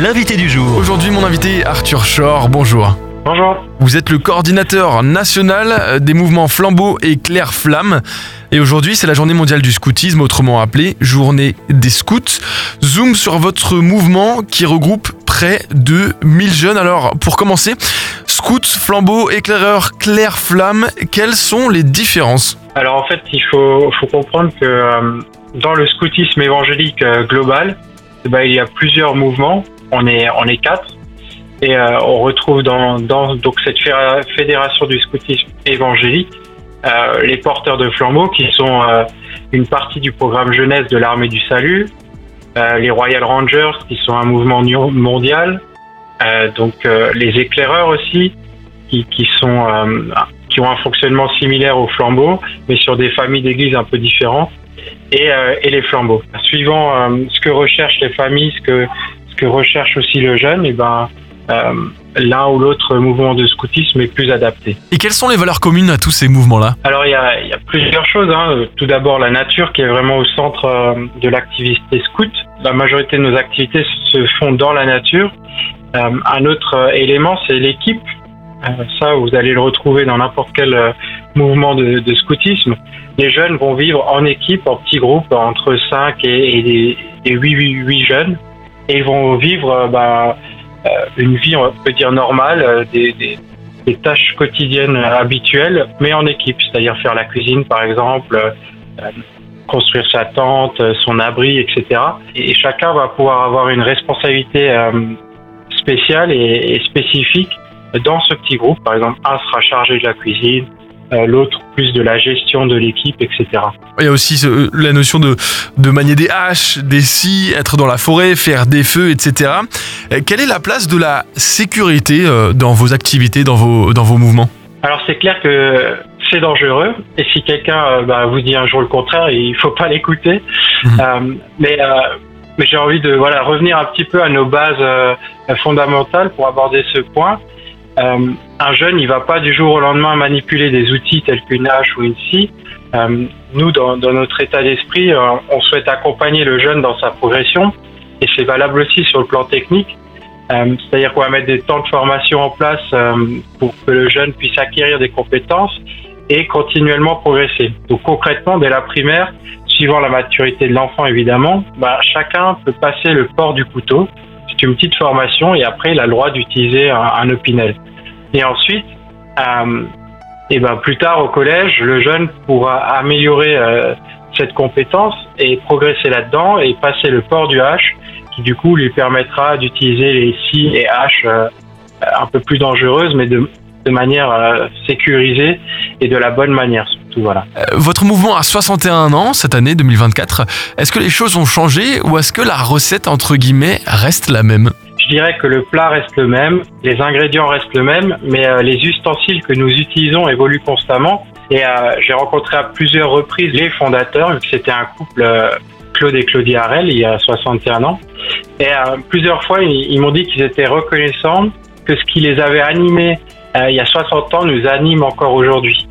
l'invité du jour. Aujourd'hui, mon invité Arthur Shore, bonjour. Bonjour. Vous êtes le coordinateur national des mouvements Flambeau et Claire Flamme. Et aujourd'hui, c'est la journée mondiale du scoutisme, autrement appelée Journée des scouts. Zoom sur votre mouvement qui regroupe près de 1000 jeunes. Alors, pour commencer, scouts, flambeau, éclaireur, Claire Flamme, quelles sont les différences? Alors en fait, il faut, faut comprendre que euh, dans le scoutisme évangélique euh, global, eh ben, il y a plusieurs mouvements. On est, on est quatre. Et euh, on retrouve dans, dans donc cette fédération du scoutisme évangélique euh, les porteurs de flambeaux qui sont euh, une partie du programme jeunesse de l'armée du salut, les Royal Rangers qui sont un mouvement mondial, donc les éclaireurs aussi qui, qui sont qui ont un fonctionnement similaire aux flambeaux, mais sur des familles d'églises un peu différentes, et, et les flambeaux. Suivant ce que recherchent les familles, ce que que recherche aussi le jeune, et ben euh, l'un ou l'autre mouvement de scoutisme est plus adapté. Et quelles sont les valeurs communes à tous ces mouvements-là? Alors il y a, il y a plusieurs choses. Hein. Tout d'abord la nature qui est vraiment au centre euh, de l'activité scout. La majorité de nos activités se font dans la nature. Euh, un autre euh, élément c'est l'équipe. Euh, ça vous allez le retrouver dans n'importe quel euh, mouvement de, de scoutisme. Les jeunes vont vivre en équipe, en petits groupes entre 5 et, et, des- et 8, 8, 8 jeunes. Et ils vont vivre euh, bah, euh, une vie, on peut dire, normale, euh, des, des, tâches quotidiennes habituelles, mais en équipe, c'est-à-dire faire la cuisine par exemple, construire sa tente, son abri, etc. Et, chacun va pouvoir avoir une responsabilité spéciale et, spécifique dans ce petit groupe. Par exemple, un sera chargé de la cuisine, l'autre plus de la gestion de l'équipe, etc. Il y a aussi ce- la notion de, de manier des haches, des scies, être dans la forêt, faire des feux, etc. Euh, Quelle est la place de la sécurité euh, dans vos activités, dans vos, dans vos mouvements? Alors c'est clair que c'est dangereux et si quelqu'un euh, bah, vous dit un jour le contraire, il faut pas l'écouter. Mhm. Euh, mais euh, mais j'ai envie de voilà revenir un petit peu à nos bases euh, fondamentales pour aborder ce point. Euh, un jeune, il va pas du jour au lendemain manipuler des outils tels qu'une hache ou une scie. Euh, nous, dans, notre état d'esprit, euh, on souhaite accompagner le jeune dans sa progression et c'est valable aussi sur le plan technique. C'est-à-dire qu'on va mettre des temps de formation en place pour que le jeune puisse acquérir des compétences et continuellement progresser. Donc concrètement, dès la primaire, suivant la maturité de l'enfant évidemment, bah, chacun peut passer le port du couteau. C'est une petite formation et après il a le droit d'utiliser un, un opinel. Et ensuite, euh, et ben plus tard au collège, le jeune pourra améliorer euh, cette compétence et progresser là-dedans et passer le port du hache qui du coup lui permettra d'utiliser les scies et haches euh, un peu plus dangereuses mais de, manière sécurisée et de la bonne manière voilà. Votre mouvement a 61 ans cette année 2024. Est-ce que les choses ont changé ou est-ce que la recette, entre guillemets, reste la même? Je dirais que le plat reste le même, les ingrédients restent le même, mais euh, les ustensiles que nous utilisons évoluent constamment. Et euh, j'ai rencontré à plusieurs reprises les fondateurs, c'était un couple, euh, Claude et Claudie Harel, il y a 61 ans. Et plusieurs fois, ils, m'ont dit qu'ils étaient reconnaissants que ce qui les avait animés il y a 60 ans nous anime encore aujourd'hui.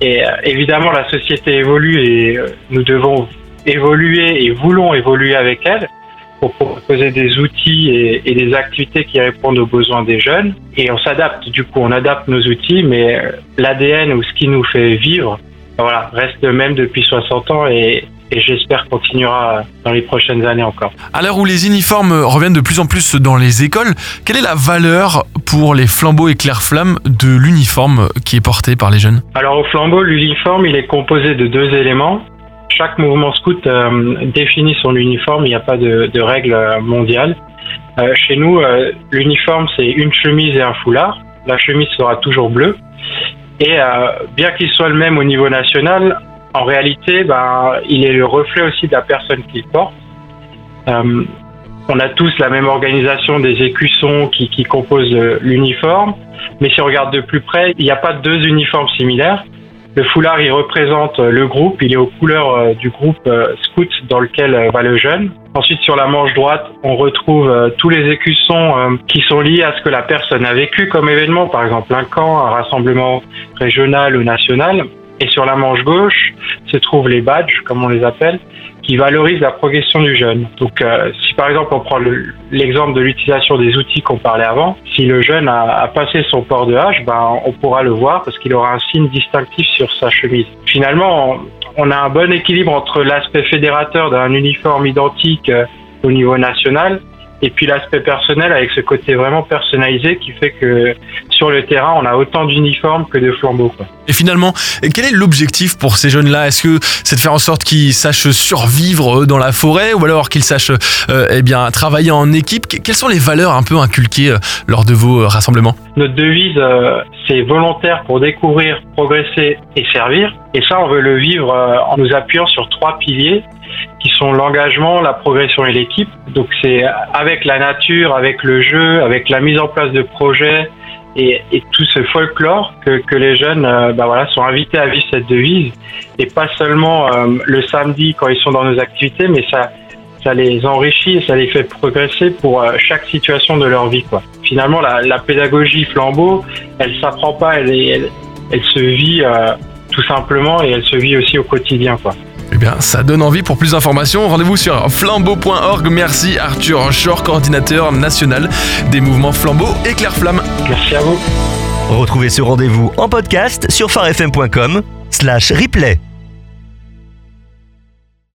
Et évidemment, la société évolue et nous devons évoluer et voulons évoluer avec elle pour proposer des outils et, et des activités qui répondent aux besoins des jeunes. Et on s'adapte, du coup, on adapte nos outils, mais euh, l'ADN ou ce qui nous fait vivre, voilà, reste le même depuis 60 ans et, et j'espère continuera dans les prochaines années encore. À l'heure où les uniformes reviennent de plus en plus dans les écoles, quelle est la valeur pour les flambeaux et clairs-flammes de l'uniforme qui est porté par les jeunes? Alors au flambeau, l'uniforme, il est composé de deux éléments. Chaque mouvement scout euh, définit son uniforme, il n'y a pas de, règle euh, mondiale. Euh, chez nous, l'uniforme, c'est une chemise et un foulard. La chemise sera toujours bleue. Et bien qu'il soit le même au niveau national, en réalité, ben, il est le reflet aussi de la personne qu'il porte. On a tous la même organisation des écussons qui, composent l'uniforme, mais si on regarde de plus près, il n'y a pas deux uniformes similaires. Le foulard, il représente euh, le groupe, il est aux couleurs euh, du groupe euh, scout dans lequel va le jeune. Ensuite, sur la manche droite, on retrouve tous les écussons qui sont liés à ce que la personne a vécu comme événement, par exemple un camp, un rassemblement régional ou national. Et sur la manche gauche se trouvent les badges, comme on les appelle, qui valorise la progression du jeune. Donc, euh, si par exemple on prend l'exemple de l'utilisation des outils qu'on parlait avant, si le jeune a, a passé son port de hache, ben, on pourra le voir parce qu'il aura un signe distinctif sur sa chemise. Finalement, on a un bon équilibre entre l'aspect fédérateur d'un uniforme identique euh, au niveau national et puis l'aspect personnel avec ce côté vraiment personnalisé qui fait que sur le terrain, on a autant d'uniformes que de flambeaux. Quoi. Et finalement, quel est l'objectif pour ces jeunes-là? Est-ce que c'est de faire en sorte qu'ils sachent survivre dans la forêt ou alors qu'ils sachent euh, eh bien, travailler en équipe? Quelles sont les valeurs un peu inculquées euh, lors de vos euh, rassemblements? Notre devise, euh, c'est volontaire pour découvrir, progresser et servir. Et ça, on veut le vivre en nous appuyant sur trois piliers qui sont l'engagement, la progression et l'équipe. Donc c'est avec la nature, avec le jeu, avec la mise en place de projets et, et tout ce folklore que, que les jeunes euh, bah voilà, sont invités à vivre cette devise. Et pas seulement euh, le samedi quand ils sont dans nos activités, mais ça, ça les enrichit et ça les fait progresser pour euh, chaque situation de leur vie. Quoi. Finalement, la, la pédagogie flambeau, elle s'apprend pas, elle, elle, elle se vit tout simplement et elle se vit aussi au quotidien. Quoi. Eh bien, ça donne envie pour plus d'informations. Rendez-vous sur flambeau.org. Merci Arthur Shore, coordinateur national des mouvements Flambeau et Claire Flamme. Merci à vous. Retrouvez ce rendez-vous en podcast sur farfm.com slash replay.